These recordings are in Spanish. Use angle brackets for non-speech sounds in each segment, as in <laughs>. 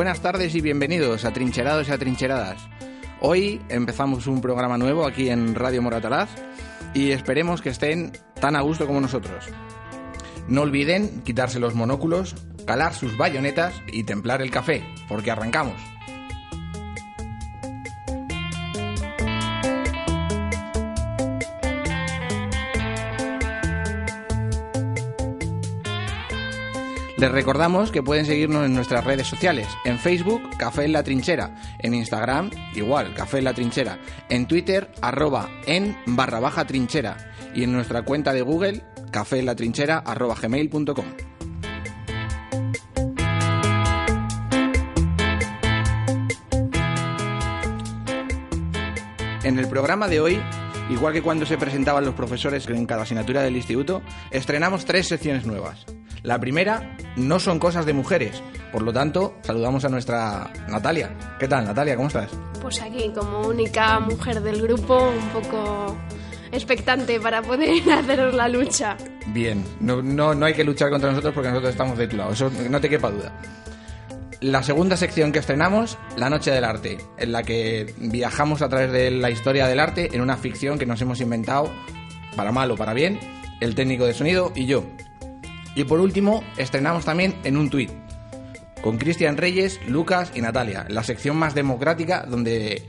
Buenas tardes y bienvenidos a Trincherados y a Trincheradas. Hoy empezamos un programa nuevo aquí en Radio Moratalaz y esperemos que estén tan a gusto como nosotros. No olviden quitarse los monóculos, calar sus bayonetas y templar el café, porque arrancamos. Les recordamos que pueden seguirnos en nuestras redes sociales. En Facebook, Café en la Trinchera. En Instagram, igual, Café en la Trinchera. En Twitter, arroba en barra baja trinchera. Y en nuestra cuenta de Google, café en la trinchera arroba gmail.com. En el programa de hoy, igual que cuando se presentaban los profesores en cada asignatura del instituto, estrenamos tres secciones nuevas. La primera, no son cosas de mujeres. Por lo tanto, saludamos a nuestra Natalia. ¿Qué tal, Natalia? ¿Cómo estás? Pues aquí, como única mujer del grupo, un poco expectante para poder <laughs> hacer la lucha. Bien, no, no, no hay que luchar contra nosotros porque nosotros estamos de tu lado, eso no te quepa duda. La segunda sección que estrenamos, La Noche del Arte, en la que viajamos a través de la historia del arte en una ficción que nos hemos inventado, para mal o para bien, el técnico de sonido y yo. Y por último, estrenamos también en un tuit, con Cristian Reyes, Lucas y Natalia, la sección más democrática donde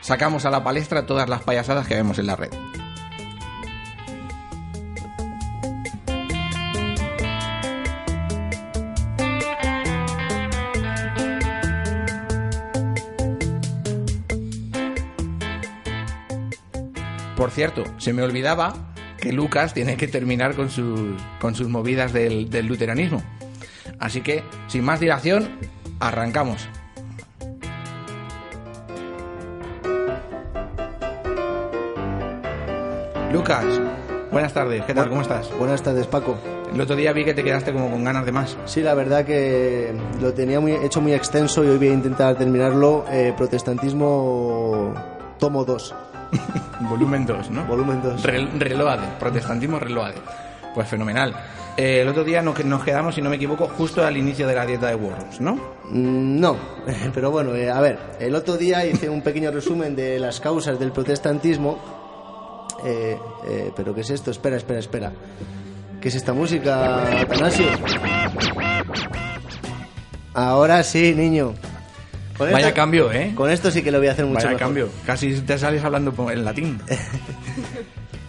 sacamos a la palestra todas las payasadas que vemos en la red. Por cierto, se me olvidaba que Lucas tiene que terminar con sus, con sus movidas del, del luteranismo. Así que, sin más dilación, arrancamos. Lucas, buenas tardes, ¿qué tal? ¿Cómo estás? Buenas tardes, Paco. El otro día vi que te quedaste como con ganas de más. Sí, la verdad que lo tenía muy, hecho muy extenso y hoy voy a intentar terminarlo. Eh, protestantismo tomo 2. <laughs> Volumen 2, ¿no? Volumen 2. Re- reloade, protestantismo reloade. Pues fenomenal. Eh, el otro día nos, nos quedamos, si no me equivoco, justo al inicio de la dieta de Worms, ¿no? Mm, No, <laughs> pero bueno, eh, a ver, el otro día hice un pequeño resumen de las causas del protestantismo. Eh, ¿Pero qué es esto? Espera, espera, espera. ¿Qué es esta música, Atanasio? Ahora sí, niño. Con Vaya esta- cambio, ¿eh? Con esto sí que lo voy a hacer mucho Vaya mejor. cambio. Casi te sales hablando en latín. <laughs>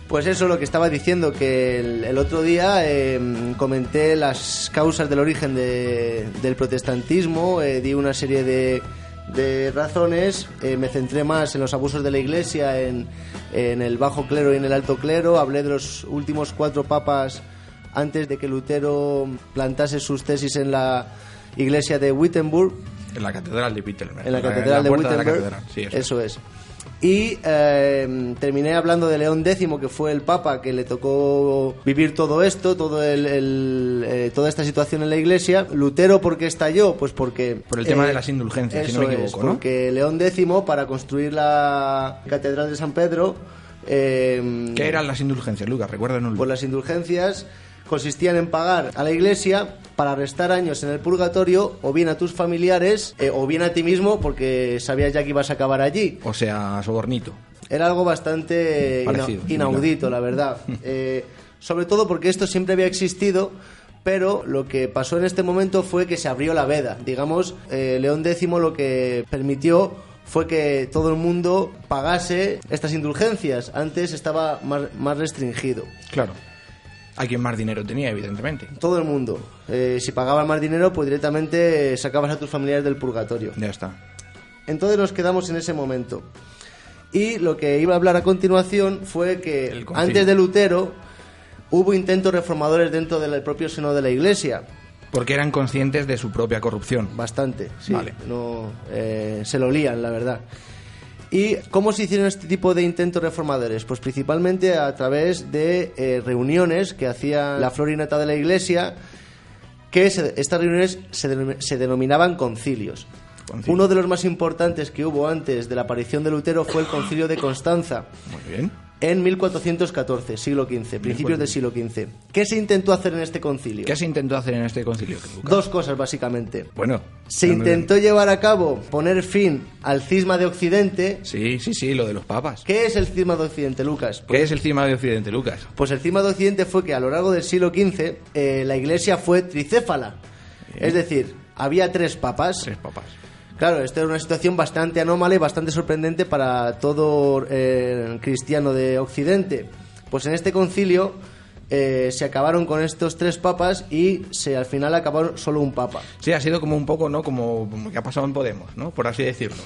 Pues eso, lo que estaba diciendo, que el, el otro día eh, comenté las causas del origen de- del protestantismo, eh, di una serie de, de razones, eh, me centré más en los abusos de la Iglesia, en, en el bajo clero y en el alto clero, hablé de los últimos cuatro papas antes de que Lutero plantase sus tesis en la iglesia de Wittenberg, En la catedral de Wittenberg. en la catedral de Wittenberg. sí, eso. eso es. Y eh, terminé hablando de León X, que fue el Papa que le tocó vivir todo esto, todo el, el, eh, toda esta situación en la Iglesia. Lutero, ¿por qué estalló? Pues porque... Por el tema eh, de las indulgencias, si no me equivoco, es, ¿no? porque León X, para construir la Catedral de San Pedro... eh, ¿Qué eran las indulgencias, Lucas? Recuérdanos. pues las indulgencias consistían en pagar a la iglesia para restar años en el purgatorio o bien a tus familiares eh, o bien a ti mismo porque sabías ya que ibas a acabar allí. O sea, sobornito. Era algo bastante Parecido, inaudito, la verdad. <laughs> Eh, sobre todo porque esto siempre había existido, pero lo que pasó en este momento fue que se abrió la veda. Digamos, eh, León X lo que permitió fue que todo el mundo pagase estas indulgencias. Antes estaba más, más restringido. Claro. Hay quien más dinero tenía, evidentemente. Todo el mundo. Eh, si pagabas más dinero, pues directamente sacabas a tus familiares del purgatorio. Ya está. Entonces nos quedamos en ese momento. Y lo que iba a hablar a continuación fue que antes de Lutero hubo intentos reformadores dentro del propio seno de la Iglesia. Porque eran conscientes de su propia corrupción. Bastante, sí. Vale. No, eh, se lo lían, la verdad. ¿Y cómo se hicieron este tipo de intentos reformadores? Pues principalmente a través de eh, reuniones que hacía la florinata de la iglesia, que se- estas reuniones se, denom- se denominaban concilios. Concilio. Uno de los más importantes que hubo antes de la aparición de Lutero fue el concilio de Constanza, Muy bien. En 1414, siglo XV, principios del siglo XV. ¿Qué se intentó hacer en este concilio? ¿Qué se intentó hacer en este concilio? Dos cosas, básicamente. Bueno. Se intentó llevar a cabo, poner fin al cisma de Occidente. Sí, sí, sí, lo de los papas. ¿Qué es el cisma de Occidente, Lucas? ¿Qué es el cima de Occidente, Lucas? Pues el cisma de Occidente fue que a lo largo del siglo XV eh, la iglesia fue tricéfala. Es decir, había tres papas. Tres papas. Claro, esta era una situación bastante anómala y bastante sorprendente para todo eh, cristiano de Occidente. Pues en este concilio eh, se acabaron con estos tres papas y se al final acabó solo un papa. Sí, ha sido como un poco, ¿no? Como, como que ha pasado en Podemos, ¿no? Por así decirlo.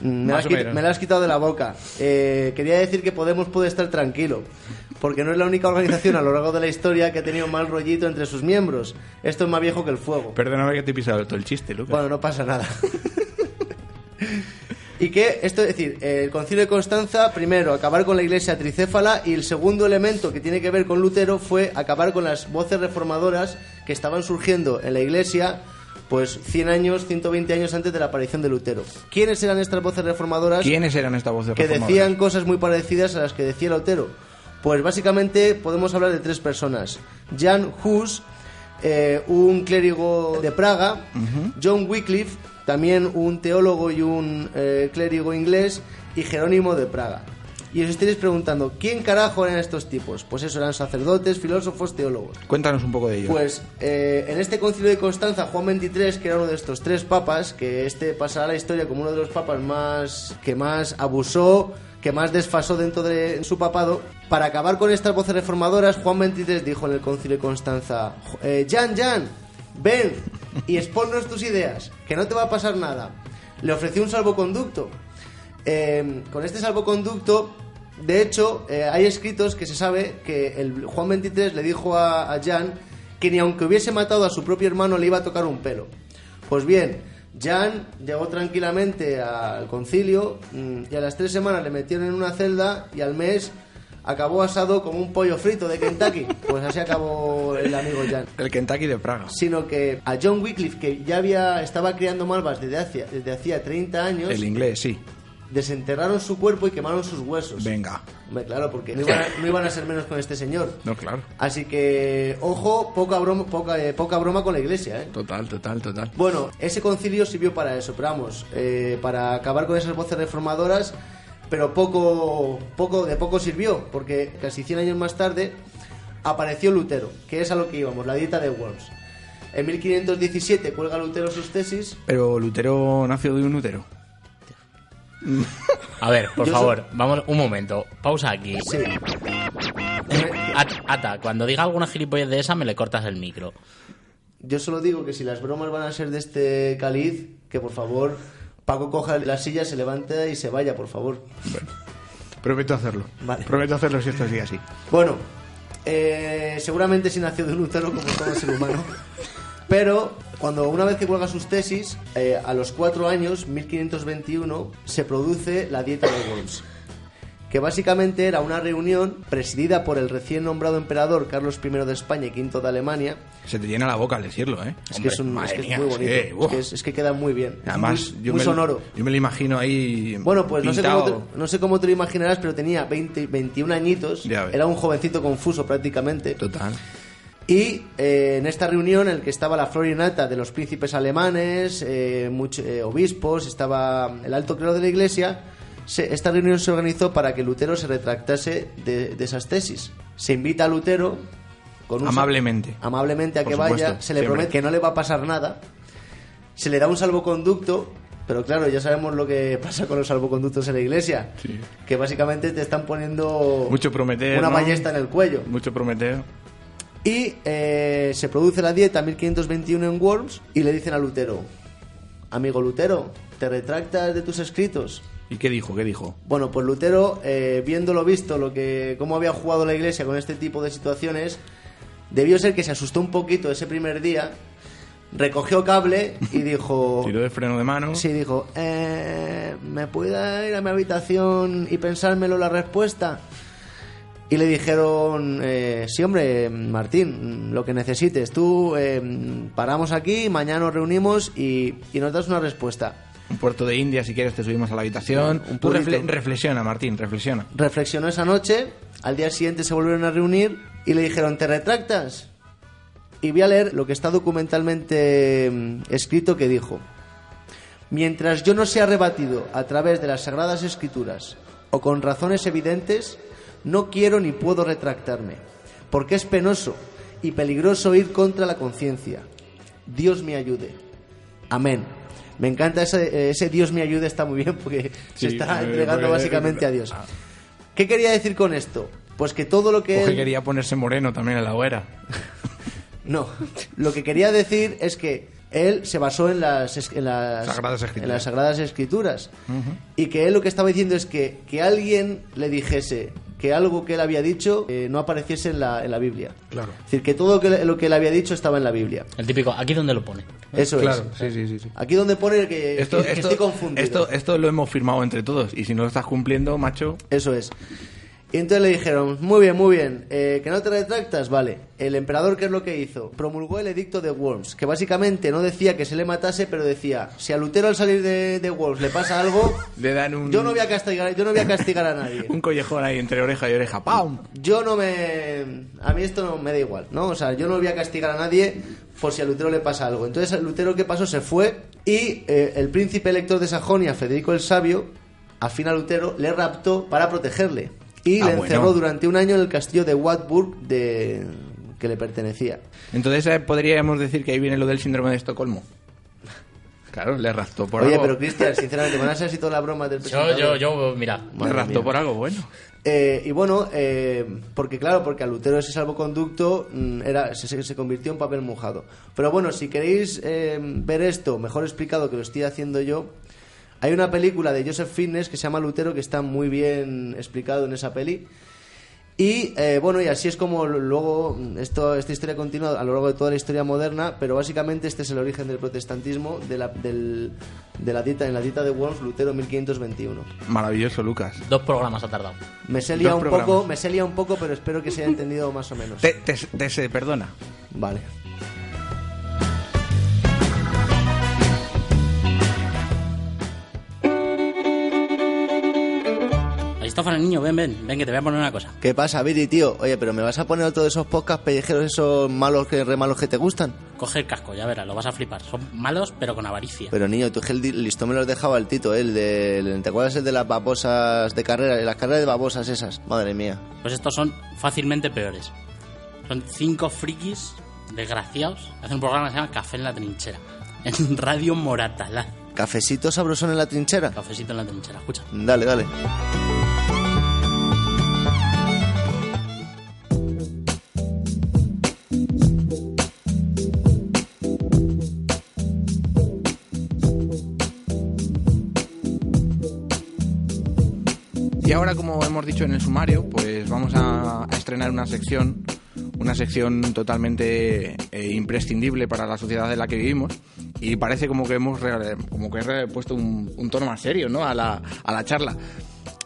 Mm, Me has me la has quitado de la boca. Eh, quería decir que Podemos puede estar tranquilo, porque no es la única organización a lo largo de la historia que ha tenido mal rollito entre sus miembros. Esto es más viejo que el fuego. Perdóname que te he pisado todo el chiste, Lucas. Bueno, no pasa nada. <laughs> y que, esto es decir, el concilio de Constanza, primero, acabar con la iglesia tricéfala y el segundo elemento que tiene que ver con Lutero fue acabar con las voces reformadoras que estaban surgiendo en la iglesia pues 100 años, 120 años antes de la aparición de Lutero. ¿Quiénes eran estas voces reformadoras? ¿Quiénes eran estas voces que reformadoras? decían cosas muy parecidas a las que decía Lutero. Pues básicamente podemos hablar de tres personas. Jan Hus, eh, un clérigo de Praga, John Wycliffe, también un teólogo y un eh, clérigo inglés, y Jerónimo de Praga. Y os estaréis preguntando, ¿quién carajo eran estos tipos? Pues eso, eran sacerdotes, filósofos, teólogos. Cuéntanos un poco de ello. Pues eh, en este concilio de Constanza, Juan XXIII, que era uno de estos tres papas, que este pasará a la historia como uno de los papas más que más abusó, que más desfasó dentro de su papado, para acabar con estas voces reformadoras, Juan XXIII dijo en el concilio de Constanza, eh, Jan, Jan, ven y exponnos tus ideas, que no te va a pasar nada. Le ofreció un salvoconducto. Eh, con este salvoconducto, de hecho, eh, hay escritos que se sabe que el Juan 23 le dijo a, a Jan que ni aunque hubiese matado a su propio hermano le iba a tocar un pelo. Pues bien, Jan llegó tranquilamente al concilio mm, y a las tres semanas le metieron en una celda y al mes acabó asado como un pollo frito de Kentucky. Pues así acabó el amigo Jan El Kentucky de Praga. sino que a John Wycliffe, que ya había estaba criando malvas desde hacía, desde hacía 30 años, El inglés, sí. desenterraron su cuerpo y quemaron sus huesos. Venga. Hombre, claro, porque no iban, a, no iban a ser menos con este señor. No, claro. Así que, ojo, poca broma, poca, eh, poca broma con la iglesia, ¿eh? Total, total, total. Bueno, ese concilio sirvió para eso, pero vamos, eh, para acabar con esas voces reformadoras, pero poco, poco, de poco sirvió, porque casi 100 años más tarde apareció Lutero, que es a lo que íbamos, la dieta de Worms. En 1517 cuelga Lutero sus tesis. Pero Lutero nació de un Lutero. A ver, por Yo favor, vamos un momento. Pausa aquí. Sí. At- Ata, cuando diga alguna gilipollez de esa, me le cortas el micro. Yo solo digo que si las bromas van a ser de este caliz, que por favor Paco coja la silla, se levante y se vaya, por favor. Prometo hacerlo. Vale. Prometo hacerlo si esto sigue así. Bueno, eh, seguramente sí nació de un útero como todo ser humano. Pero cuando una vez que cuelga sus tesis, eh, a los cuatro años, 1521, se produce la Dieta de Worms. Que básicamente era una reunión presidida por el recién nombrado emperador Carlos I de España y V de Alemania. Se te llena la boca al decirlo, ¿eh? Es que es, un- Madre es que es mía, muy bonito. es, que es- es que queda muy bien. Además, muy, yo muy me, sonoro. Yo me lo imagino ahí. Bueno, pues no sé, cómo te, no sé cómo te lo imaginarás, pero tenía 20, 21 añitos. Era un jovencito confuso prácticamente. Total. Y eh, en esta reunión en la que estaba la flor y nata de los príncipes alemanes, eh, eh, obispos, estaba el alto clero de la iglesia, se- esta reunión se organizó para que Lutero se retractase de, de esas tesis. Se invita a Lutero con un Amablemente. amablemente a Por que supuesto, vaya, se le siempre. promete que no le va a pasar nada, se le da un salvoconducto, pero claro, ya sabemos lo que pasa con los salvoconductos en la iglesia, Sí. que básicamente te están poniendo Mucho prometer. una ¿no? ballesta en el cuello. Mucho prometer. Y eh, se produce la dieta 1521 en Worms y le dicen a Lutero, amigo Lutero, ¿te retractas de tus escritos? ¿Y qué dijo? ¿Qué dijo? Bueno, pues Lutero, eh, viendo lo visto, lo que, cómo había jugado la iglesia con este tipo de situaciones, debió ser que se asustó un poquito ese primer día, recogió cable y <laughs> dijo... Tiro de freno de mano. Sí, dijo, eh, ¿me puedo ir a mi habitación y pensármelo la respuesta? Y le dijeron, eh, sí, hombre, Martín, lo que necesites. Tú eh, paramos aquí, mañana nos reunimos y, y nos das una respuesta. Un puerto de India, si quieres, te subimos a la habitación. Un Tú pueblito. refle- reflexiona, Martín, reflexiona. Reflexionó esa noche, al día siguiente se volvieron a reunir y le dijeron, ¿te retractas? Y voy a leer lo que está documentalmente mm, escrito que dijo. Mientras yo no sea rebatido a través de las Sagradas Escrituras o con razones evidentes, no quiero ni puedo retractarme, porque es penoso y peligroso ir contra la conciencia. Dios me ayude. Amén. Me encanta ese, ese Dios me ayude, está muy bien porque se está entregando porque- básicamente a Dios. ¿Qué quería decir con esto? Pues que todo lo que... Porque él- quería ponerse moreno también en la hoguera. <laughs> No, lo que quería decir es que él se basó en las, es- en las, Sagradas Escrituras. en las Sagradas Escrituras. Y que él lo que estaba diciendo es que, que alguien le dijese que algo que él había dicho eh, no apareciese en la, en la Biblia. Claro. Es decir, que todo lo que, lo que él había dicho estaba en la Biblia. El típico, aquí donde lo pone. Eso claro, es. sí, sí, sí. sí. Aquí donde pone que, Esto, que- que esto, estoy confundido. esto, esto lo hemos firmado entre todos. Y si no lo estás cumpliendo, macho. Eso es. Y entonces le dijeron, muy bien, muy bien, eh, que no te retractas, vale. El emperador, ¿qué es lo que hizo? Promulgó el edicto de Worms, que básicamente no decía que se le matase, pero decía, si a Lutero al salir de, de Worms le pasa algo, Le dan un, yo no voy a castigar, yo no voy a castigar a nadie. <laughs> un collejón ahí entre oreja y oreja. ¡Pam! Yo no me... A mí esto no me da igual, ¿no? O sea, yo no voy a castigar a nadie por si a Lutero le pasa algo. Entonces, Lutero, ¿qué pasó? Se fue y eh, el príncipe elector de Sajonia, Federico el Sabio, afín a Lutero, le raptó para protegerle. Y Ah, le bueno. encerró durante un año en el castillo de Wartburg de... que le pertenecía. Entonces eh, podríamos decir que ahí viene lo del síndrome de Estocolmo. Claro, le raptó por Oye, algo. pero Cristian, sinceramente, van a ser así todas las bromas del Yo, presentador. yo, yo, mira. Le mía. por algo bueno. Eh, y bueno, eh, porque claro, porque a Lutero ese salvoconducto mm, era, se, se- se convirtió en papel mojado. Pero bueno, si queréis eh, ver esto mejor explicado que lo estoy haciendo yo, hay una película de Joseph Fitness que se llama Lutero que está muy bien explicado en esa peli. Y eh, bueno, y así es como luego esto, esta historia continúa a lo largo de toda la historia moderna, pero básicamente este es el origen del protestantismo de la, del- de la dieta, en la dieta de Worms, Lutero 1521. Maravilloso, Lucas. Dos programas ha tardado. Me se lía un programas. poco, me se lía un poco, pero espero que se haya entendido más o menos. Te, te- te se perdona. Vale. Aristófanes, niño, ven, ven, ven, que te voy a poner una cosa. ¿Qué pasa, Viri, tío? Oye, pero ¿me vas a poner otro de esos podcasts pellejeros, esos malos que re malos que te gustan? Coge el casco, ya verás, lo vas a flipar. Son malos, pero con avaricia. Pero niño, tú es que el listón me lo has dejado al Tito, ¿eh? el de, ¿te acuerdas el de las babosas de carrera? Las carreras de babosas esas, madre mía. Pues estos son fácilmente peores. Son cinco frikis desgraciados. Hacen un programa que se llama Café en la Trinchera. <laughs> En Radio Moratalá. ¿Cafecito sabrosón en la trinchera? Cafecito en la trinchera, escucha. Dale, dale. Ahora, como hemos dicho en el sumario, pues vamos a, a estrenar una sección, una sección totalmente eh, imprescindible para la sociedad en la que vivimos. Y parece como que hemos re- como que he puesto un, un tono más serio, ¿no? A la, a la charla.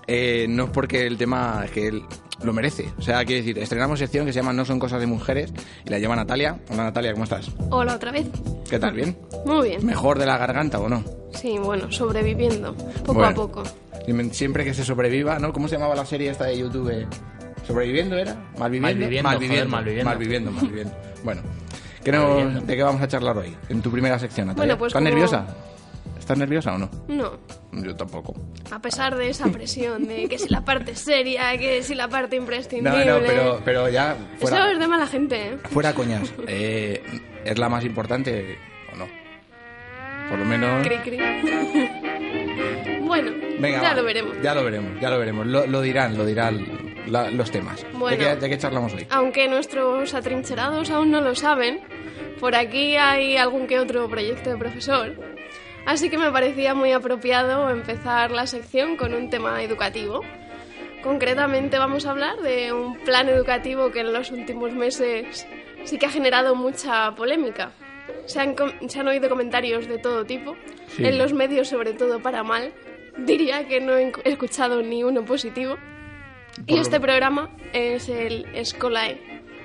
Eh, no es porque el tema es que él lo merece. O sea, quiero decir, estrenamos sección que se llama No son cosas de mujeres y la lleva Natalia. Hola Natalia, ¿cómo estás? Hola otra vez. ¿Qué tal? ¿Bien? Muy bien. ¿Mejor de la garganta o no? Sí, bueno, sobreviviendo. Poco Bueno. a poco. Siempre que se sobreviva, ¿no? ¿Cómo se llamaba la serie esta de YouTube? ¿Sobreviviendo era? ¿Malviviendo? Malviviendo, malviviendo, joder, malviviendo. malviviendo, malviviendo. <laughs> Bueno, ¿qué Malviviendo. ¿de qué vamos a charlar hoy? En tu primera sección, Natalia. Bueno, pues ¿Estás como- nerviosa? ¿Estás nerviosa o no? No. Yo tampoco. A pesar de esa presión de que si la parte seria, que si la parte No, imprescindible. no, pero, pero ya Eso fuera, es de mala gente, ¿eh? fuera coñas. Eh, ¿Es la más importante o no? Por lo menos... Cri, cri. <laughs> bueno, Venga, ya va, lo veremos. Ya lo veremos, ya lo veremos. Lo, lo dirán, lo dirán la- los temas. Bueno. ¿De, qué, de qué charlamos hoy? Aunque nuestros atrincherados aún no lo saben, por aquí hay algún que otro proyecto de profesor. Así que me parecía muy apropiado empezar la sección con un tema educativo. Concretamente vamos a hablar de un plan educativo que en los últimos meses sí que ha generado mucha polémica. Se han, se han oído comentarios de todo tipo, Sí. en los medios sobre todo para mal. Diría que no he escuchado ni uno positivo. Y este programa es el Escolae,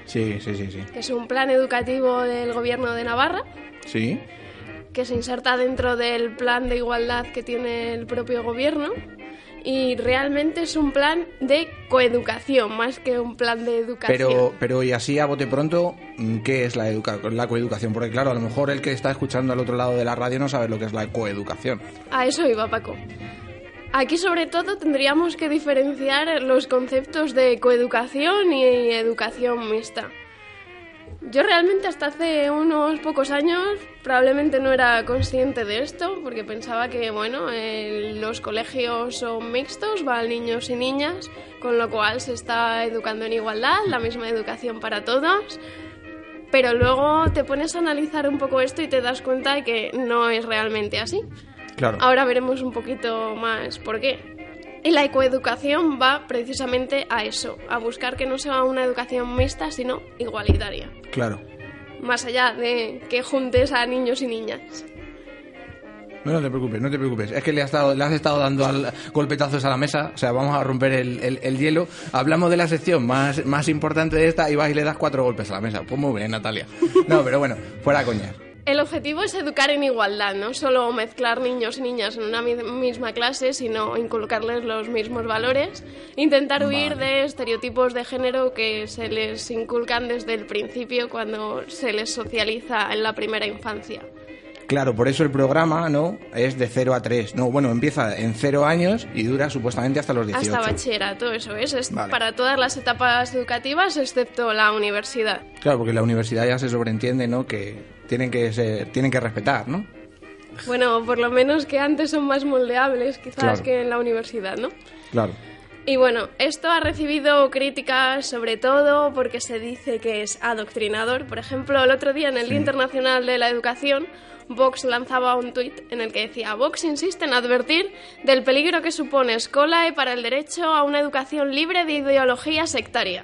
Sí, sí, sí, sí. que es un plan educativo del gobierno de Navarra Sí. que se inserta dentro del plan de igualdad que tiene el propio gobierno y realmente es un plan de coeducación más que un plan de educación. Pero, pero y así a bote pronto, mm, ¿qué es la, educa la coeducación? Porque claro, a lo mejor el que está escuchando al otro lado de la radio no sabe lo que es la coeducación. A eso iba Paco. Aquí sobre todo tendríamos que diferenciar los conceptos de coeducación y educación mixta. Yo realmente hasta hace unos pocos años probablemente no era consciente de esto porque pensaba que bueno, los colegios son mixtos, van niños y niñas, con lo cual se está educando en igualdad, la misma educación para todos. Pero luego te pones a analizar un poco esto y te das cuenta de que no es realmente así. Claro. Ahora veremos un poquito más por qué. Y la ecoeducación va precisamente a eso, a buscar que no sea una educación mixta, sino igualitaria. Claro. Más allá de que juntes a niños y niñas. No, no te preocupes, no te preocupes. Es que le has, estado, le has estado dando al, golpetazos a la mesa, o sea, vamos a romper el, el, hielo. Hablamos de la sección más, más importante de esta y vas y le das cuatro golpes a la mesa. Pues muy bien, Natalia. No, pero bueno, fuera coña. El objetivo es educar en igualdad, no solo mezclar niños y niñas en una misma clase, sino inculcarles los mismos valores, intentar huir de estereotipos de género que se les inculcan desde el principio cuando se les socializa en la primera infancia. Claro, por eso el programa, ¿no? Es de 0 a 3. No, bueno, empieza en 0 años y dura supuestamente hasta los 18. Hasta bachillerato, eso es. Es para todas las etapas educativas, excepto la universidad. Claro, porque la universidad ya se sobreentiende, ¿no? Que tienen que, ser, tienen que respetar, ¿no? Bueno, por lo menos que antes son más moldeables, quizás, que en la universidad, ¿no? Claro. Y bueno, esto ha recibido críticas sobre todo porque se dice que es adoctrinador. Por ejemplo, el otro día en el Día Internacional de la Educación Vox lanzaba un tuit en el que decía Vox insiste en advertir del peligro que supone Scolae para el derecho a una educación libre de ideología sectaria.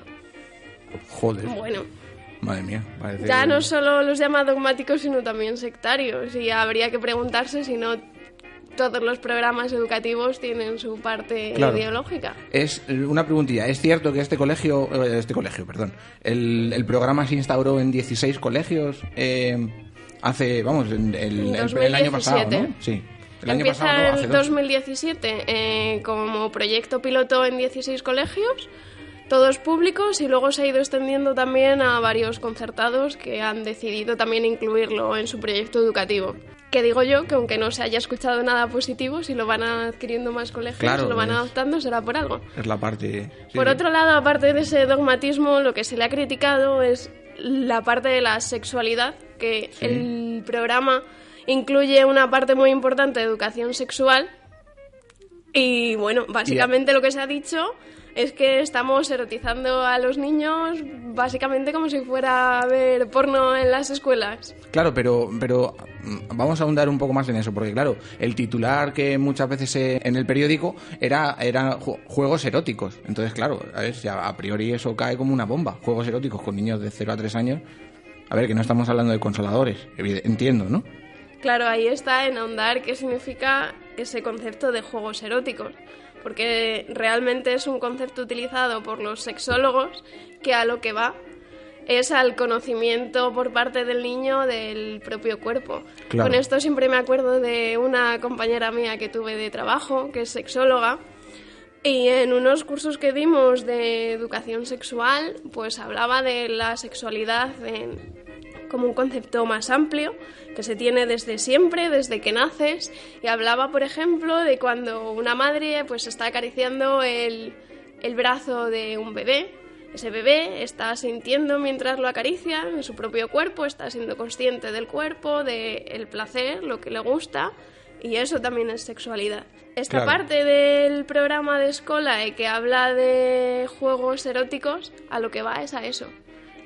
Joder. Bueno. Madre mía. Ya no solo los llama dogmáticos, sino también sectarios. Y habría que preguntarse si no todos los programas educativos tienen su parte ideológica. Es una preguntilla. ¿Es cierto que este colegio, eh, este colegio, perdón, el, el programa se instauró en 16 colegios? Eh, hace, vamos, el, el, año pasado, ¿no? Sí. El Empieza año pasado, el 2017 eh, como proyecto piloto en 16 colegios, todos públicos, y luego se ha ido extendiendo también a varios concertados que han decidido también incluirlo en su proyecto educativo. Que digo yo que aunque no se haya escuchado nada positivo, si lo van adquiriendo más colegios, lo van adoptando, será por algo. Es la parte. por otro lado, aparte de ese dogmatismo, lo que se le ha criticado es la parte de la sexualidad, que el programa incluye una parte muy importante de educación sexual. Y bueno, básicamente lo que se ha dicho es que estamos erotizando a los niños básicamente como si fuera a ver porno en las escuelas. Claro, pero, pero mm, vamos a ahondar un poco más en eso, porque claro, el titular que muchas veces en el periódico era, era juegos eróticos. Entonces, claro, a, ver, a priori eso cae como una bomba. Juegos eróticos con niños de 0 a 3 años. A ver, que no estamos hablando de consoladores, entiendo, ¿no? Claro, ahí está en ahondar qué significa ese concepto de juegos eróticos porque realmente es un concepto utilizado por los sexólogos que a lo que va es al conocimiento por parte del niño del propio cuerpo. Con esto siempre me acuerdo de una compañera mía que tuve de trabajo, que es sexóloga, y en unos cursos que dimos de educación sexual, pues hablaba de la sexualidad en, como un concepto más amplio que se tiene desde siempre, desde que naces, y hablaba, por ejemplo, de cuando una madre pues está acariciando el, el brazo de un bebé, ese bebé está sintiendo mientras lo acaricia en su propio cuerpo, está siendo consciente del cuerpo, del placer, lo que le gusta, y eso también es sexualidad. Esta parte del programa de escuela que habla de juegos eróticos, a lo que va es a eso,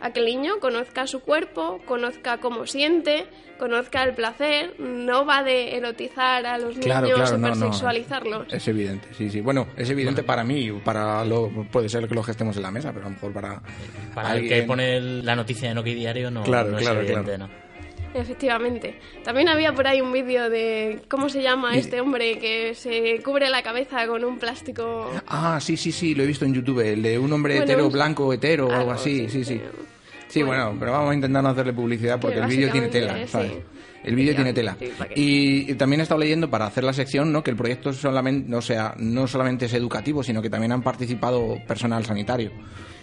a que el niño conozca su cuerpo, conozca cómo siente, conozca el placer. No va de erotizar a los niños, claro, Es evidente, sí, sí. Bueno, es evidente para mí, para lo, puede ser que lo gestemos en la mesa, pero a lo mejor para. Para el que pone la noticia en OK Diario no, claro, es evidente, ¿no? Efectivamente. También había por ahí un vídeo de cómo se llama este hombre que se cubre la cabeza con un plástico. Ah, sí, sí, sí, lo he visto en YouTube. El de un hombre hetero, blanco, hetero o algo así, sí, sí. Sí, bueno, pero vamos a intentar no hacerle publicidad porque Que el vídeo tiene tela, ¿sabes? sí. El vídeo tiene tela. Y, y también he estado leyendo para hacer la sección, ¿no? Que el proyecto solamente, o sea, no solamente es educativo, sino que también han participado personal sanitario.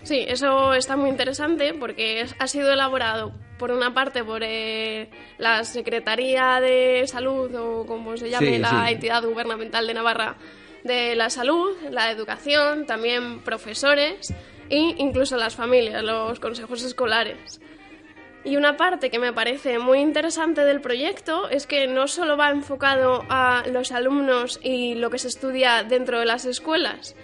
Sí, eso está muy interesante porque es- ha sido elaborado por una parte por eh, la Secretaría de Salud o como se llame Sí, la sí. entidad gubernamental de Navarra de la salud, la educación, también profesores e incluso las familias, los consejos escolares. Y una parte que me parece muy interesante del proyecto es que no solo va enfocado a los alumnos y lo que se estudia dentro de las escuelas.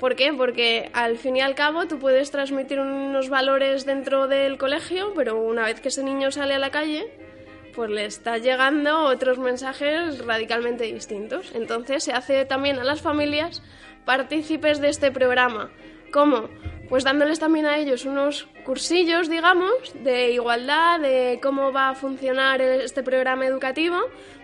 ¿Por qué? Porque al fin y al cabo tú puedes transmitir unos valores dentro del colegio, pero una vez que ese niño sale a la calle, pues le está llegando otros mensajes radicalmente distintos. Entonces se hace también a las familias partícipes de este programa. ¿Cómo? Pues dándoles también a ellos unos cursillos, digamos, de igualdad, de cómo va a funcionar este programa educativo,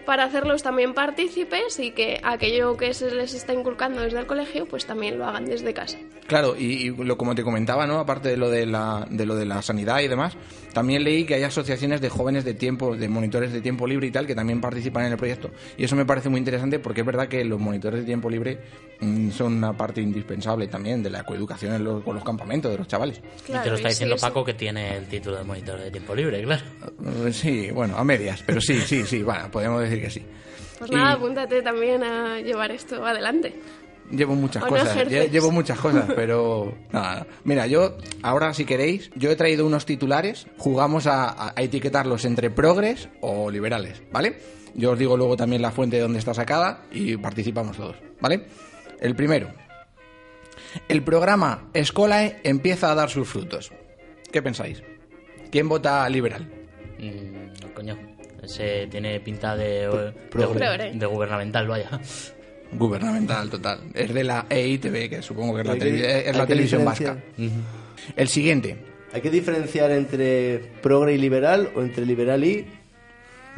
para hacerlos también partícipes y que aquello que se les está inculcando desde el colegio, pues también lo hagan desde casa. Claro, y, y lo como te comentaba, ¿no? Aparte de lo de la de lo de la sanidad y demás, también leí que hay asociaciones de jóvenes de tiempo, de monitores de tiempo libre y tal, que también participan en el proyecto. Y eso me parece muy interesante porque es verdad que los monitores de tiempo libre mm, son una parte indispensable también de la coeducación en los, con los campamentos de los chavales. y te lo está diciendo sí. Paco que tiene el título de monitor de tiempo libre, claro. Eh, Sí, bueno, a medias, pero sí, sí, sí, bueno, podemos decir que sí. Pues Y- nada, apúntate también a llevar esto adelante. Llevo muchas ¿O no cosas, lle- llevo muchas cosas, pero nada. Mira, yo ahora si queréis, yo he traído unos titulares, jugamos a, etiquetarlos entre progres o liberales, ¿vale? Yo os digo luego también la fuente de donde está sacada y participamos todos, ¿vale? El primero. El programa Escolae empieza a dar sus frutos. ¿Qué pensáis? ¿Quién vota liberal? Mm, coño. Ese tiene pinta de, de, Progre. de gubernamental, vaya. Gubernamental, total. Es de la EITV, que supongo que es la, que- es televisión vasca. El siguiente. ¿Hay que diferenciar entre progre y liberal o entre liberal y...?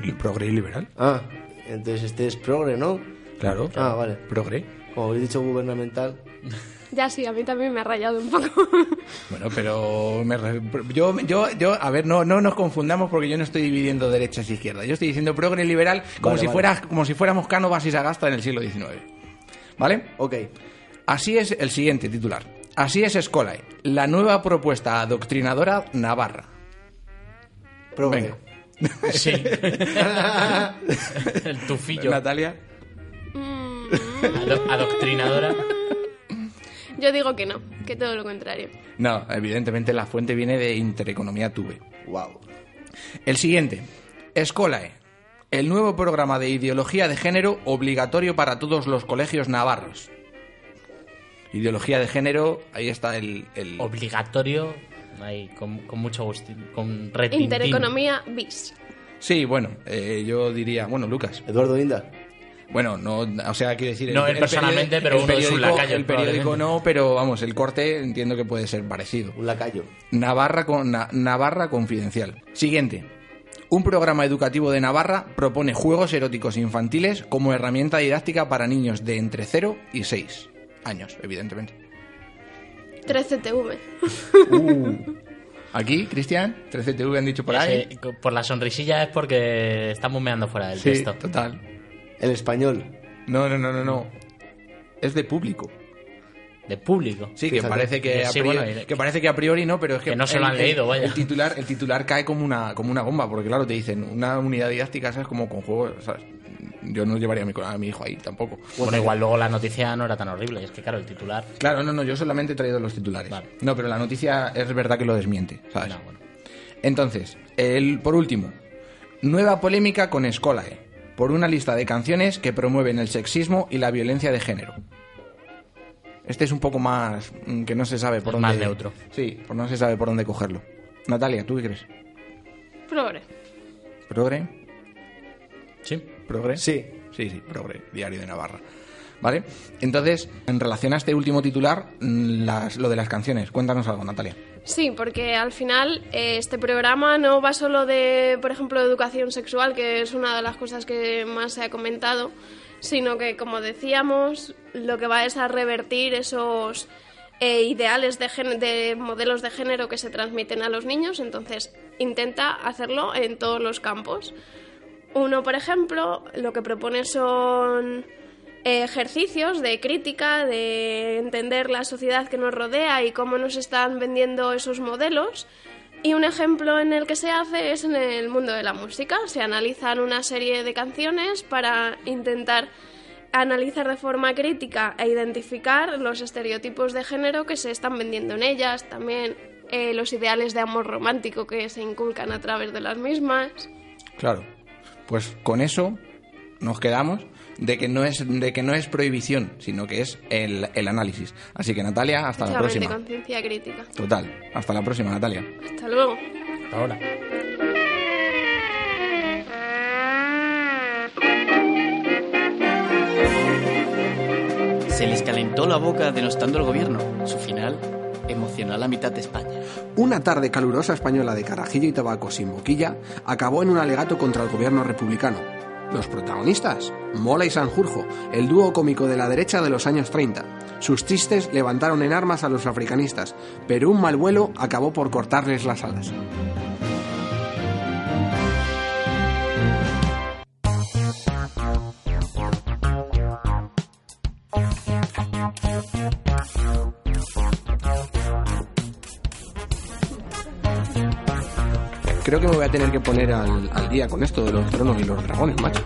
¿El progre y liberal? Ah, entonces este es progre, ¿no? Claro. Ah, vale. Progre. Como habéis dicho gubernamental. <laughs> Ya sí, a mí también me ha rayado un poco. <laughs> Bueno, pero me re- yo, yo, yo, a ver, no, no nos confundamos porque yo no estoy dividiendo derechas y izquierdas. Yo estoy diciendo progre liberal como Vale, si vale. fuera, como si fuéramos Cánovas y Sagasta en el siglo XIX. ¿Vale? Ok. Así es el siguiente titular. Así es Escolae, la nueva propuesta adoctrinadora navarra. Progre. Venga. Sí. <laughs> el tufillo. Natalia. Ado- adoctrinadora. Yo digo que no, que todo lo contrario. No, evidentemente la fuente viene de Intereconomía Tuve. Wow. El siguiente. Escolae. El nuevo programa de ideología de género obligatorio para todos los colegios navarros. Ideología de género, ahí está el... el- Obligatorio. Ahí, con, con mucho gusto. Con retintín. Intereconomía bis. Sí, bueno, eh, yo diría... Bueno, Lucas. Eduardo Inda. Bueno, no, o sea, quiero decir... No él personalmente, pero el uno periódico- lacayos, El periódico no, pero vamos, el corte entiendo que puede ser parecido. Un lacayo. Navarra, con, Na- Navarra Confidencial. Siguiente. Un programa educativo de Navarra propone juegos eróticos infantiles como herramienta didáctica para niños de entre 0 y 6 años, evidentemente. 13TV. <laughs> Aquí, Cristian, 13TV han dicho por ahí. Por la sonrisilla es porque estamos meando fuera del Sí, texto. total. El español. No, no, no, no, no. Es de público. De público. Sí, que Fíjate. parece que, a Sí, priori, bueno, que parece que a priori no, pero es que, Que no se el- lo han el- leído, vaya. El titular, el titular cae como una, como una bomba, porque claro, te dicen, una unidad didáctica, ¿sabes? Como con juegos, ¿sabes? Yo no llevaría a mi, a mi hijo ahí tampoco. Bueno, igual luego la noticia no era tan horrible. Es que, claro, el titular. Claro, no, no, yo solamente he traído los titulares. Vale. No, pero la noticia es verdad que lo desmiente, ¿sabes? No, bueno. Entonces, el, por último, nueva polémica con Escolae, por una lista de canciones que promueven el sexismo y la violencia de género. Este es un poco más mm, que no se sabe por Es dónde. más neutro. Sí, pues no se sabe por dónde cogerlo. Natalia, ¿tú qué crees? Progre. ¿Progre? Sí. ¿Progre? Sí. Sí, sí, Progre, Diario de Navarra. ¿Vale? Entonces, en relación a este último titular, mm, las- lo de las canciones, cuéntanos algo, Natalia. Sí, porque al final eh, este programa no va solo de, por ejemplo, educación sexual, que es una de las cosas que más se ha comentado, sino que, como decíamos, lo que va es a revertir esos eh, ideales de, de modelos de género que se transmiten a los niños, entonces intenta hacerlo en todos los campos. Uno, por ejemplo, lo que propone son ejercicios de crítica, de entender la sociedad que nos rodea y cómo nos están vendiendo esos modelos. Y un ejemplo en el que se hace es en el mundo de la música. Se analizan una serie de canciones para intentar analizar de forma crítica e identificar los estereotipos de género que se están vendiendo en ellas, también eh, los ideales de amor romántico que se inculcan a través de las mismas. Claro. Pues con eso nos quedamos de que no es de que no es prohibición, sino que es el, el análisis. Así que Natalia, hasta la próxima. conciencia crítica. Total. Hasta la próxima, Natalia. Hasta luego. Hasta ahora. Se les calentó la boca denostando al gobierno. Su final emocionó a la mitad de España. Una tarde calurosa española de carajillo y tabaco sin boquilla acabó en un alegato contra el gobierno republicano. Los protagonistas, Mola y Sanjurjo, el dúo cómico de la derecha de los años 30. Sus chistes levantaron en armas a los africanistas, pero un mal vuelo acabó por cortarles las alas. Creo que me voy a tener que poner al, al día con esto de los tronos y los dragones, macho.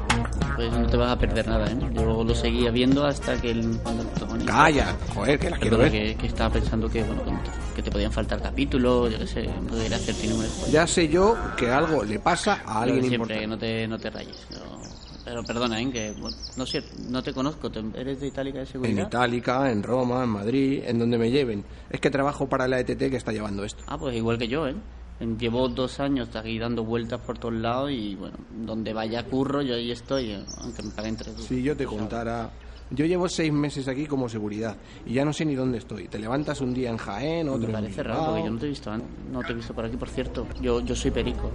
Pues no te vas a perder nada, ¿eh? Yo lo seguía viendo hasta que el, Calla, joder, que la quiero Perdona, ver. que, que estaba pensando que, bueno, que te- podían faltar capítulos, yo qué sé, debería hacerte números. Ya sé yo que algo le pasa a alguien siempre, importante. no te, no te rayes. no. Pero perdona, ¿eh? Que, bueno, no sé, no te conozco, ¿te- ¿eres de Itálica de En Seguridad? Itálica, en Roma, en Madrid, en donde me lleven. Es que trabajo para la ETT que está llevando esto. Ah, pues igual que yo, ¿eh? Llevo dos años aquí dando vueltas por todos lados y, bueno, donde vaya curro, yo ahí estoy, eh, aunque me paguen tres Si yo te contara... Yo llevo seis meses aquí como seguridad y ya no sé ni dónde estoy. Te levantas un día en Jaén, otro Me parece raro porque yo no te he visto no te he visto por aquí, por cierto. Yo, yo soy perico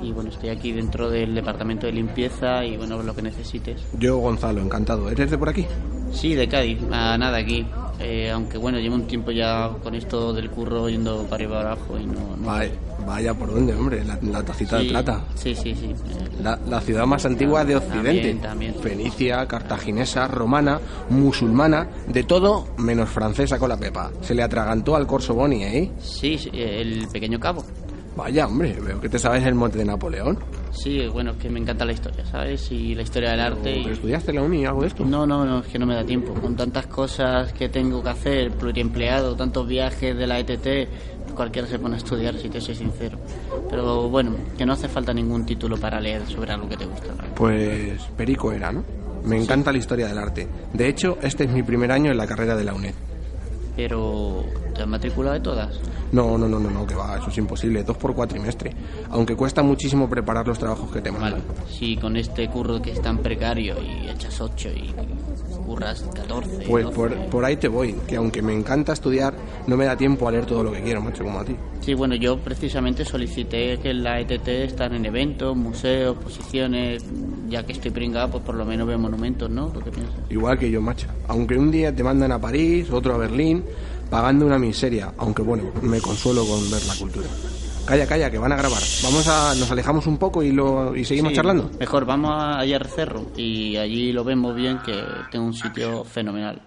y bueno, estoy aquí dentro del departamento de limpieza y bueno, lo que necesites. Yo, Gonzalo, encantado. ¿Eres de por aquí? Sí, de Cádiz, ah, nada aquí. Eh, aunque bueno, llevo un tiempo ya con esto del curro yendo para arriba y para abajo y no... no Vaya, vaya por dónde, hombre, la, la tacita Sí, de plata. Sí, sí, sí. Eh, La, la ciudad más antigua de Occidente. También, también. Fenicia, cartaginesa, romana, musulmana, de todo menos francesa con la pepa. Se le atragantó al corso Boni, ¿eh? Sí, el pequeño cabo. Vaya, hombre, veo que te sabes el monte de Napoleón. Sí, bueno, es que me encanta la historia, ¿sabes? Y la historia del arte. ¿Pero Y... ¿Estudiaste en la uni algo de esto? No, no, no, es que no me da tiempo. Con tantas cosas que tengo que hacer, pluriempleado, tantos viajes de la ETT, cualquiera se pone a estudiar, si te soy sincero. Pero bueno, que no hace falta ningún título para leer sobre algo que te gusta. ¿no? Pues Perico era, ¿no? Me encanta la historia del arte. De hecho, este es mi primer año en la carrera de la UNED. Pero, ¿te has matriculado de todas? No, no, no, no, no, que va, eso es imposible, dos por cuatrimestre. Aunque cuesta muchísimo preparar los trabajos que te Vale, mandan. si con este curro que es tan precario y echas 8 y curras 14. Pues 12. por, por ahí te voy, que aunque me encanta estudiar, no me da tiempo a leer todo lo que quiero, macho, como a ti. Sí, bueno, yo precisamente solicité que en la ETT están en eventos, museos, posiciones. Ya que estoy pringado, pues por lo menos veo monumentos, ¿no? ¿Tú qué piensas? Igual que yo, macho. Aunque un día te mandan a París, otro a Berlín, pagando una miseria. Aunque bueno, me consuelo con ver la cultura. Calla, calla, que van a grabar. Vamos a, nos alejamos un poco y lo y seguimos Sí, charlando. Mejor, vamos a hallar cerro y allí lo vemos bien que tengo un sitio fenomenal.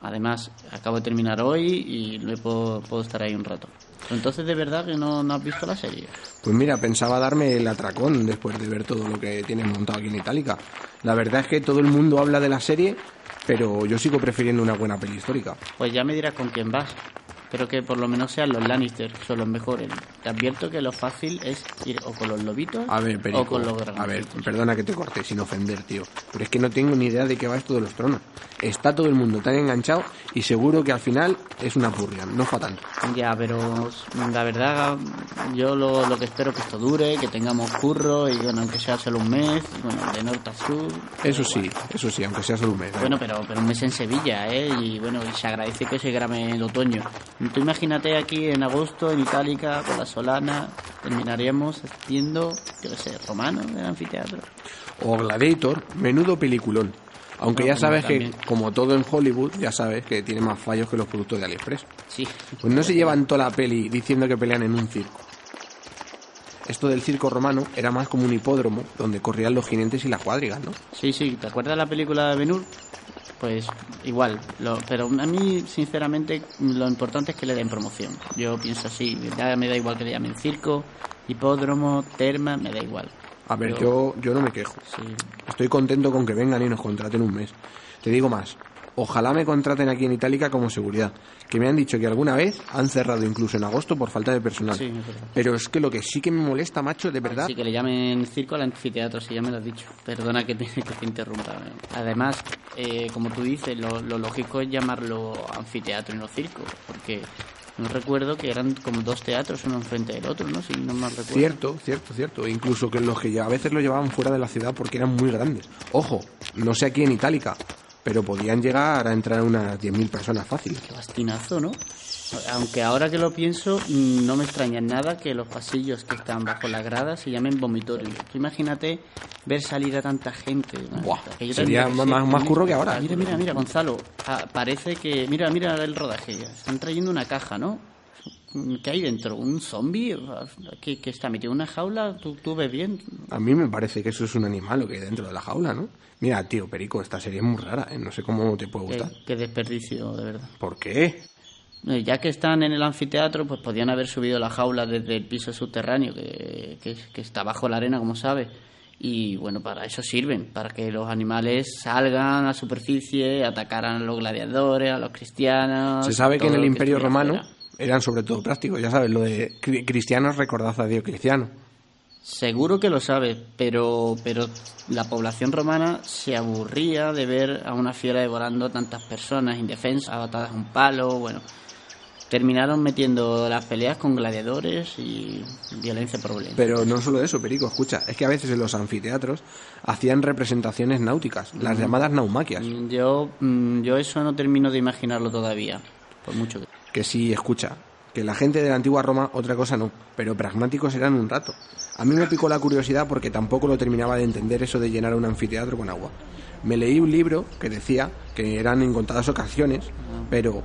Además, acabo de terminar hoy y luego puedo, estar ahí un rato. Entonces, ¿de verdad que no, no has visto la serie? Pues mira, pensaba darme el atracón después de ver todo lo que tienen montado aquí en Itálica. La verdad es que todo el mundo habla de la serie, pero yo sigo prefiriendo una buena peli histórica. Pues ya me dirás con quién vas. Pero que por lo menos sean los Lannister, que son los mejores. Te advierto que lo fácil es ir o con los lobitos A ver, Perico, o con los a ver, perdona que te corte sin ofender, tío, pero es que no tengo ni idea de qué va esto de los tronos. Está todo el mundo tan enganchado y seguro que al final es una purria, no fue tanto. Ya, pero la verdad, yo lo, lo que espero que esto dure, que tengamos curro y bueno, aunque sea solo un mes, bueno, de norte a sur. Eso sí, eso sí, aunque sea solo un mes. ¿eh? Bueno, pero, pero un mes en Sevilla, ¿eh? Y bueno, y se agradece que se grabe en otoño. Tú imagínate aquí en agosto, en Itálica, con la Solana, terminaríamos haciendo, yo qué sé, romano, el anfiteatro. O Gladiator, menudo peliculón. Aunque No, ya sabes que, como todo en Hollywood, ya sabes que tiene más fallos que los productos de AliExpress. Sí. Pues no se llevan toda la peli diciendo que pelean en un circo. Esto del circo romano era más como un hipódromo donde corrían los jinetes y las cuadrigas, ¿no? Sí, sí, ¿te acuerdas de la película de Ben-Hur? Pues igual, lo- pero a mí, sinceramente, lo importante es que le den promoción. Yo pienso así, ya me da igual que le llamen circo, hipódromo, terma, me da igual. A ver, yo, yo no me quejo. Sí, Estoy contento con que vengan y nos contraten un mes. Te digo más, ojalá me contraten aquí en Itálica como seguridad, que me han dicho que alguna vez han cerrado incluso en agosto por falta de personal. Sí, es verdad. Pero es que lo que sí que me molesta, macho, de verdad, Sí, que le llamen circo al anfiteatro, si ya me lo has dicho. Perdona que te, <laughs> que te interrumpa. Además, eh, como tú dices, lo, lo lógico es llamarlo anfiteatro y no circo, porque no recuerdo que eran como dos teatros uno enfrente del otro, ¿no? Si no mal recuerdo. Cierto, cierto, cierto. E incluso que los que ya a veces lo llevaban fuera de la ciudad porque eran muy grandes. Ojo, no sé aquí en Itálica, pero podían llegar a entrar unas 10.000 personas fáciles. Qué bastinazo, ¿no? Aunque ahora que lo pienso, mm, no me extraña nada que los pasillos que están bajo la grada se llamen vomitorios. Tú imagínate ver salir a tanta gente. ¿no? Buah, Aquello sería más- más curro que ahora. Mira, mira, mira, Gonzalo. ah, parece que. Mira, mira el rodaje. ya. Están trayendo una caja, ¿no? ¿Qué hay dentro? ¿Un zombie? ¿Que, que está metido en una jaula? ¿Tú, ¿Tú ves bien? A mí me parece que eso es un animal lo que hay dentro de la jaula, ¿no? Mira, tío, Perico, esta serie es muy rara, ¿eh? No sé cómo te puede gustar. qué desperdicio, de verdad. ¿Por qué? Eh, Ya que están en el anfiteatro, pues podían haber subido la jaula desde el piso subterráneo, que, que- que está bajo la arena, como sabes. Y bueno, para eso sirven, para que los animales salgan a la superficie, atacaran a los gladiadores, a los cristianos. Se sabe que en el Imperio Romano fuera. Eran sobre todo prácticos, ya sabes, lo de cri- cristianos recordad a Diocleciano. Seguro que lo sabes, pero, pero la población romana se aburría de ver a una fiera devorando a tantas personas indefensas, atadas a un palo, bueno. Terminaron metiendo las peleas con gladiadores y violencia por violencia. Pero no solo eso, Perico, escucha, es que a veces en los anfiteatros hacían representaciones náuticas, las llamadas naumaquias. Mm, Yo, mm, yo eso no termino de imaginarlo todavía, por mucho que... Que sí, escucha, que la gente de la antigua Roma otra cosa no, pero pragmáticos eran un rato. A mí me picó la curiosidad porque tampoco lo terminaba de entender eso de llenar un anfiteatro con agua. Me leí un libro que decía que eran en contadas ocasiones, pero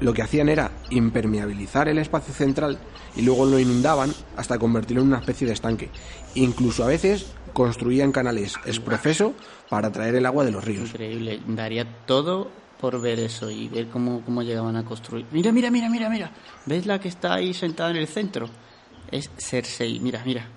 lo que hacían era impermeabilizar el espacio central y luego lo inundaban hasta convertirlo en una especie de estanque. Incluso a veces construían canales exprofeso para traer el agua de los ríos. Increíble, daría todo por ver eso y ver cómo, cómo llegaban a construir. Mira, mira, mira, mira, mira. ¿Ves la que está ahí sentada en el centro? Es Cersei, mira, mira.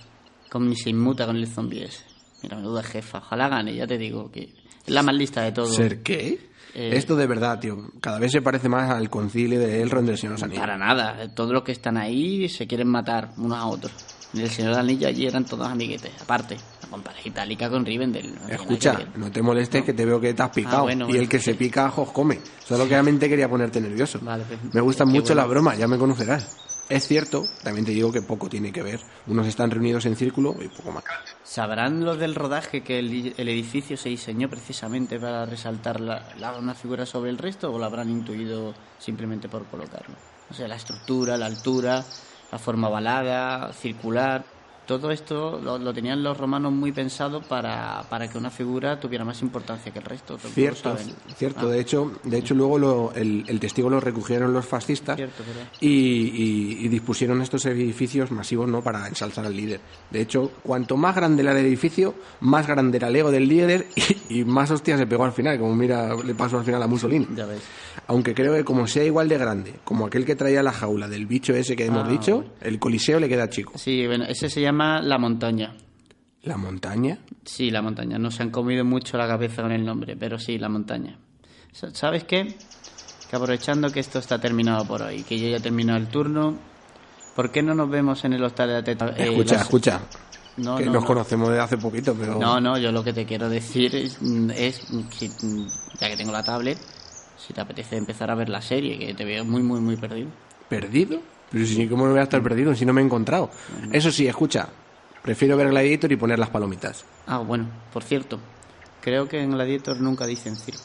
Con, se inmuta con el zombie ese. Mira, menuda jefa. Ojalá gane, ya te digo que es la más lista de todo. ¿Ser qué? Eh, Esto de verdad, tío, cada vez se parece más al concilio de Elrond del Señor de los Anillos. Para nada. Todos los que están ahí se quieren matar unos a otros. En el Señor del Anillo allí eran todos amiguetes. Aparte, con pareja itálica con Rivendell. no Escucha, no te molestes que te veo que te has picado. Ah, bueno, y bueno. el que se pica ajos come. Solo que realmente quería ponerte nervioso. Vale, pues, me gustan mucho bueno. las bromas, ya me conocerás. Es cierto, también te digo que poco tiene que ver. Unos están reunidos en círculo y poco más. ¿Sabrán los del rodaje que el, el edificio se diseñó precisamente para resaltar la, la- una figura sobre el resto o lo habrán intuido simplemente por colocarlo? O sea, la estructura, la altura, la forma ovalada, circular. Todo esto lo, lo tenían los romanos muy pensado para, para que una figura tuviera más importancia que el resto. ¿Lo Cierto, cierto. Ah, De hecho, de hecho luego lo- el, el testigo lo recogieron los fascistas y, y- y dispusieron estos edificios masivos no para ensalzar al líder. De hecho, cuanto más grande era el edificio, más grande era el ego del líder <laughs> y, y más hostia se pegó al final, como mira le pasó al final a Mussolini. Ya ves. Aunque creo que como sea igual de grande como aquel que traía la jaula del bicho ese que hemos Ah, dicho, el coliseo le queda chico. Sí, bueno, ese se llama La Montaña. La montaña. Sí, la montaña. No se han comido mucho la cabeza con el nombre, pero sí, la montaña. Sa- ¿Sabes qué? Que aprovechando que esto está terminado por hoy, que yo ya he terminado el turno, ¿por qué no nos vemos en el hostal de la teta? Eh, escucha, escucha. No, que no, nos no. conocemos desde hace poquito, pero... No, no, yo lo que te quiero decir es, es si, ya que tengo la tablet, si te apetece empezar a ver la serie, que te veo muy, muy, muy perdido. ¿Perdido? Pero si cómo no voy a estar perdido si no me he encontrado. Eso sí, escucha. Prefiero ver Gladiator y poner las palomitas. Ah, bueno, por cierto, creo que en Gladiator nunca dicen circo.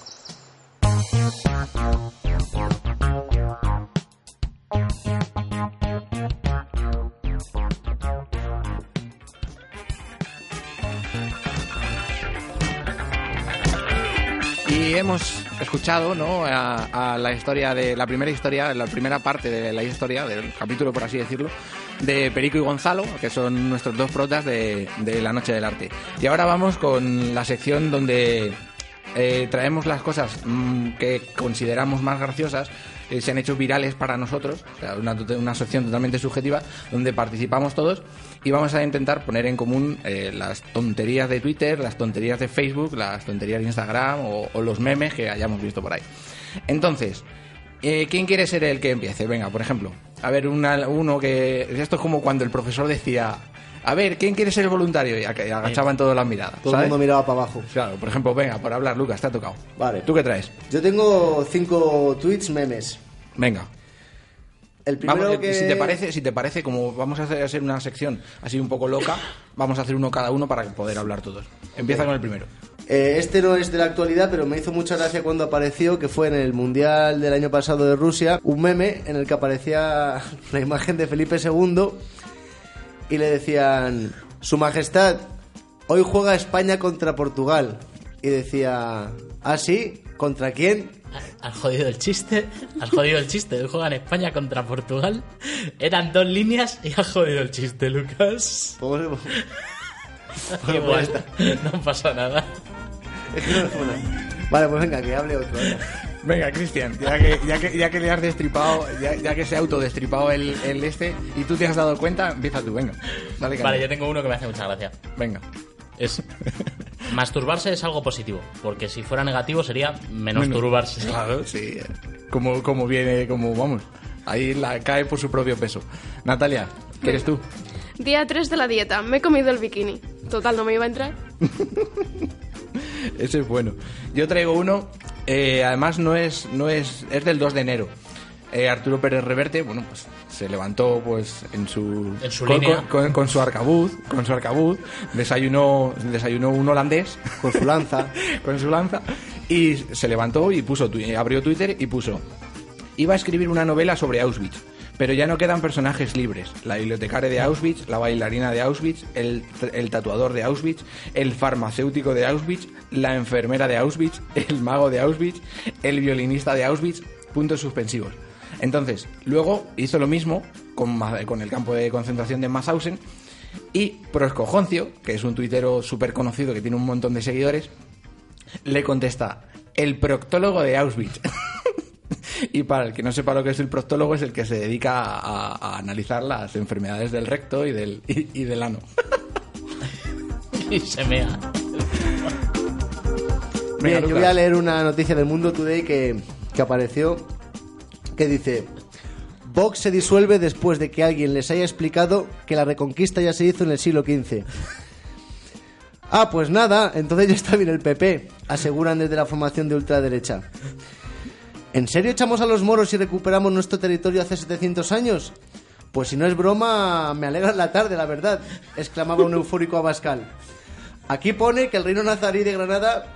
Y hemos escuchado ¿no? a, a la historia de la primera historia, la primera parte de la historia, del capítulo por así decirlo, de Perico y Gonzalo, que son nuestros dos protas de, de La Noche del Arte. Y ahora vamos con la sección donde eh, traemos las cosas mm, que consideramos más graciosas, eh, se han hecho virales para nosotros, o sea, una, una sección totalmente subjetiva, donde participamos todos y vamos a intentar poner en común eh, las tonterías de Twitter, las tonterías de Facebook, las tonterías de Instagram o, o los memes que hayamos visto por ahí. Entonces, eh, ¿quién quiere ser el que empiece? Venga, por ejemplo, a ver, una- uno que... Esto es como cuando el profesor decía, a ver, ¿quién quiere ser el voluntario? Y ag- agachaban todas las miradas. Todo el mundo miraba para abajo. Claro, por ejemplo, venga, por hablar, Lucas, te ha tocado. Vale. ¿Tú qué traes? Yo tengo cinco tweets memes. Venga. El primero Vamos, eh, que... si te parece, si te parece, como vamos a hacer, una sección así un poco loca, vamos a hacer uno cada uno para poder hablar todos. Empieza con el primero. Eh, este no es de la actualidad, pero me hizo mucha gracia cuando apareció, que fue en el Mundial del año pasado de Rusia, un meme en el que aparecía <laughs> la imagen de Felipe II y le decían, Su Majestad, hoy juega España contra Portugal. Y decía, ¿ah, sí? ¿Contra quién? Has jodido el chiste, has jodido el chiste. Hoy juegan España contra Portugal. Eran dos líneas y has jodido el chiste, Lucas. Podemos- <laughs> Igual, no pasa nada. <laughs> Vale, pues venga, que hable otro. venga. Venga, Cristian, ya que, ya, que, ya que le has destripado, ya, ya que se ha autodestripado el, el este y tú te has dado cuenta, empieza tú, venga. Dale, Vale, yo tengo uno que me hace mucha gracia. Venga. Es <laughs> masturbarse es algo positivo, porque si fuera negativo sería menos Menos- turbarse. Claro, sí. Como, como viene, como vamos. Ahí la cae por su propio peso. Natalia, ¿qué eres tú? Día 3 de la dieta. Me he comido el bikini. Total, no me iba a entrar. <laughs> Ese es bueno. Yo traigo uno, eh, además no es, no es, es del 2 de enero. Eh, Arturo Pérez Reverte, bueno, pues se levantó pues en su, En su con, línea. con- con- con su arcabuz, con su arcabuz, desayunó, desayunó un holandés. Con su lanza. <laughs> con su lanza. Y se levantó y puso eh, abrió Twitter y puso iba a escribir una novela sobre Auschwitz pero ya no quedan personajes libres. La bibliotecaria de Auschwitz la bailarina de Auschwitz el, el tatuador de Auschwitz el farmacéutico de Auschwitz la enfermera de Auschwitz el mago de Auschwitz el violinista de Auschwitz. Puntos suspensivos entonces luego hizo lo mismo con, con el campo de concentración de Mauthausen y Proscojoncio, que es un tuitero súper conocido que tiene un montón de seguidores, le contesta, el proctólogo de Auschwitz. <laughs> y para el que no sepa lo que es el proctólogo, es el que se dedica a, a analizar las enfermedades del recto y del, y, y del ano. <laughs> Y se mea. Bien, yo voy a leer una noticia del Mundo Today que, que apareció que dice Vox se disuelve después de que alguien les haya explicado que la reconquista ya se hizo en el siglo XV. <laughs> Ah, pues nada, entonces ya está bien el PP, aseguran desde la formación de ultraderecha. ¿En serio echamos a los moros y recuperamos nuestro territorio hace 700 años? Pues si no es broma, me alegra la tarde, la verdad, exclamaba un eufórico Abascal. Aquí pone que el reino nazarí de Granada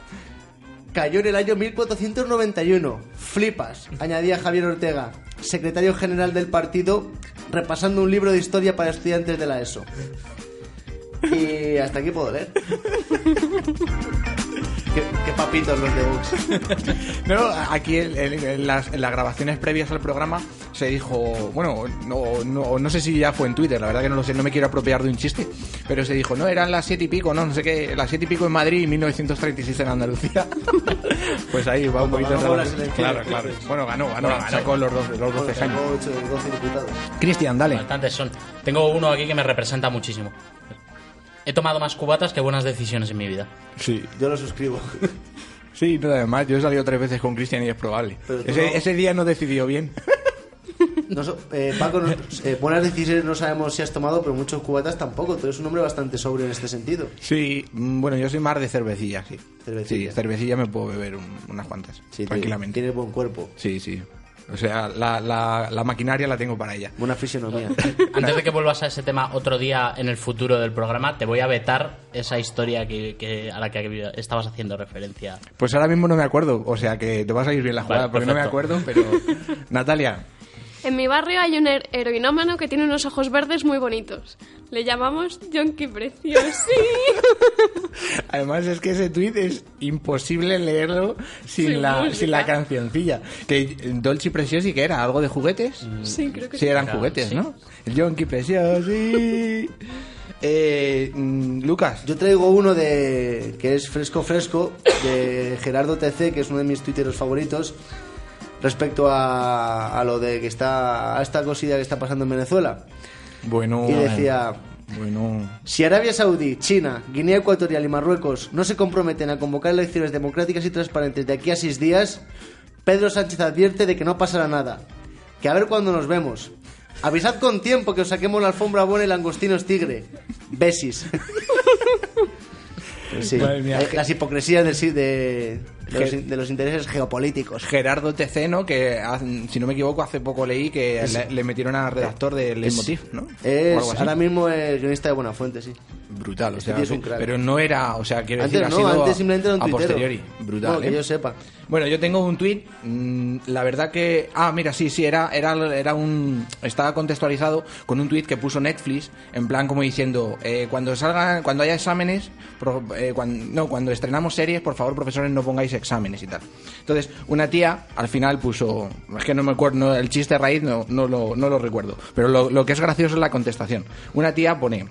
cayó en el año 1491. Flipas, añadía Javier Ortega, secretario general del partido, repasando un libro de historia para estudiantes de la ESO. Y hasta aquí puedo leer. <laughs> qué, qué papitos los de Vox. <laughs> No, aquí en, en- en las, en las grabaciones previas al programa se dijo, bueno, no, no, no sé si ya fue en Twitter, la verdad que no lo sé, no me quiero apropiar de un chiste, pero se dijo, no, eran las siete y pico, no, no sé qué, las siete y pico en Madrid y 1936 en Andalucía. <laughs> pues ahí va un poquito ganó Claro, claro. Bueno, ganó, ganó, Bueno, ganó. sacó los, dos, los 12 Sacó años. 12. Cristian, dale. Bastantes son. Tengo uno aquí que me representa muchísimo. He tomado más cubatas que buenas decisiones en mi vida. Sí. Yo lo suscribo. <laughs> Sí, no, además, yo he salido tres veces con Cristian y es probable. Pero tú Ese, no. ese día no decidió bien. <laughs> No so- eh, Paco, no- eh, buenas decisiones no sabemos si has tomado, pero muchos cubatas tampoco. Tú eres un hombre bastante sobrio en este sentido. Sí, mm, bueno, yo soy más de cervecilla, sí. Cervecilla. Sí, cervecilla me puedo beber un- unas cuantas. Sí, te- tranquilamente. Tienes buen cuerpo, Sí, sí. O sea, la, la, la maquinaria la tengo para ella. buena fisionomía. <laughs> Antes de que vuelvas a ese tema otro día en el futuro del programa, te voy a vetar esa historia que, que- a la que estabas haciendo referencia. Pues ahora mismo no me acuerdo, o sea que te vas a ir bien la jugada Vale, porque no me acuerdo, pero... <laughs> Natalia, En mi barrio hay un her- heroinómano que tiene unos ojos verdes muy bonitos. Le llamamos Yonki Preciosi. <laughs> Además es que ese tweet es imposible leerlo sin, Sin la, sin la cancioncilla. Que Dolce Preciosi, que era? ¿Algo de juguetes? Sí, creo que Sí, sí. eran Era- juguetes, sí. ¿no? El Yonki Preciosi. <laughs> Eh, mm, Lucas, Yo traigo uno de que es fresco fresco de Gerardo TC, que es uno de mis tuiteros favoritos respecto a, a lo de que está a esta cosilla que está pasando en Venezuela. bueno. Y decía, Bueno. si Arabia Saudí, China, Guinea Ecuatorial y Marruecos no se comprometen a convocar elecciones democráticas y transparentes de aquí a seis días, Pedro Sánchez advierte de que no pasará nada. Que a ver cuándo nos vemos. Avisad con tiempo que os saquemos la alfombra buena y langostinos tigre. Besis. <laughs> Sí, Madre mía. eh, las hipocresías de, de los, de los intereses geopolíticos. Gerardo Teceno, que si no me equivoco hace poco leí que le, le metieron a redactor del Leitmotiv, ¿no? Es, ahora mismo es guionista de buena fuente, sí. Brutal, o sea, es un crack. pero no era, o sea, quiero Antes decir, no, ha sido antes a- simplemente era un a tuitero. posteriori, brutal, Bueno, que ¿eh? yo sepa. Bueno, yo tengo un tuit, mm, la verdad que... Ah, mira, sí, sí, era, era, era un... Estaba contextualizado con un tuit que puso Netflix, en plan como diciendo, eh, cuando salgan, cuando haya exámenes, pro- eh, cuan- no, cuando estrenamos series, por favor, profesores, no pongáis exámenes y tal. Entonces, una tía al final puso, es que no me acuerdo, el chiste raíz no, no, lo, no lo recuerdo, pero lo, que es gracioso es la contestación. Una tía pone...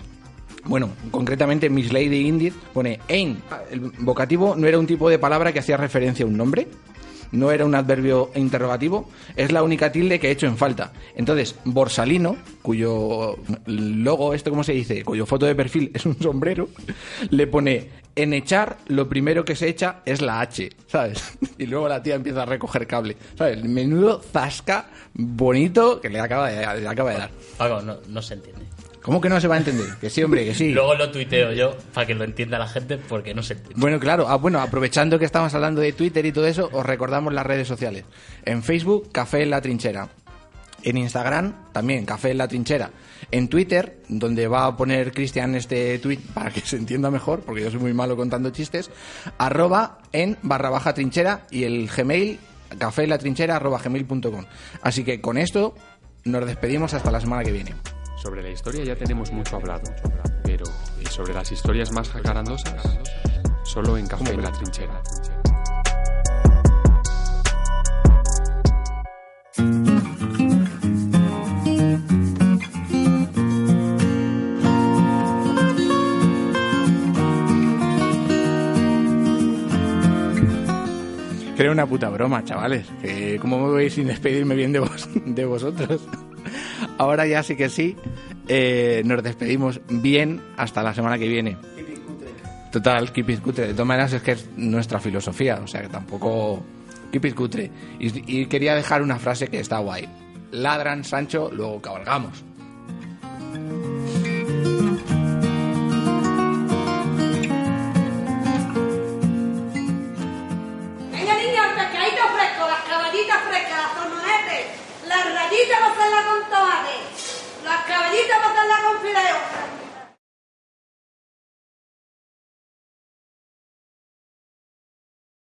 Bueno, concretamente Miss Lady Indit pone Ein. El vocativo no era un tipo de palabra que hacía referencia a un nombre, no era un adverbio interrogativo, es la única tilde que he hecho en falta. Entonces, Borsalino, cuyo logo, esto cómo se dice, cuyo foto de perfil es un sombrero, <laughs> le pone en echar lo primero que se echa es la H, ¿sabes? <laughs> Y luego la tía empieza a recoger cable, ¿sabes? Menudo zasca bonito que le acaba de, le acaba de dar. Paco, no, no se entiende. ¿Cómo que no se va a entender? Que sí, hombre, que sí. Luego lo tuiteo yo para que lo entienda la gente porque no se entiende. Bueno, claro. Ah, bueno, aprovechando que estamos hablando de Twitter y todo eso, os recordamos las redes sociales. En Facebook, Café en la Trinchera. En Instagram, también, Café en la Trinchera. En Twitter, donde va a poner Cristian este tweet para que <laughs> se entienda mejor, porque yo soy muy malo contando chistes, arroba en barra baja trinchera y el Gmail, café en la trinchera arroba gmail.com. Así que con esto nos despedimos hasta la semana que viene. Sobre la historia ya tenemos mucho hablado, pero ¿y sobre las historias más jacarandosas? Solo en Café en la Trinchera. Que era una puta broma, chavales. Que ¿Cómo me voy sin despedirme bien de, vos, <laughs> de vosotros? Ahora ya sí que sí. eh, nos despedimos bien hasta la semana que viene. Total, keep it cutre. De todas maneras es que es nuestra filosofía. O sea que tampoco... Keep it cutre. Y quería dejar una frase que está guay. Ladran, Sancho, luego cabalgamos. Las rayitas hacerla con tomate, las caballitas para hacerla con fideo,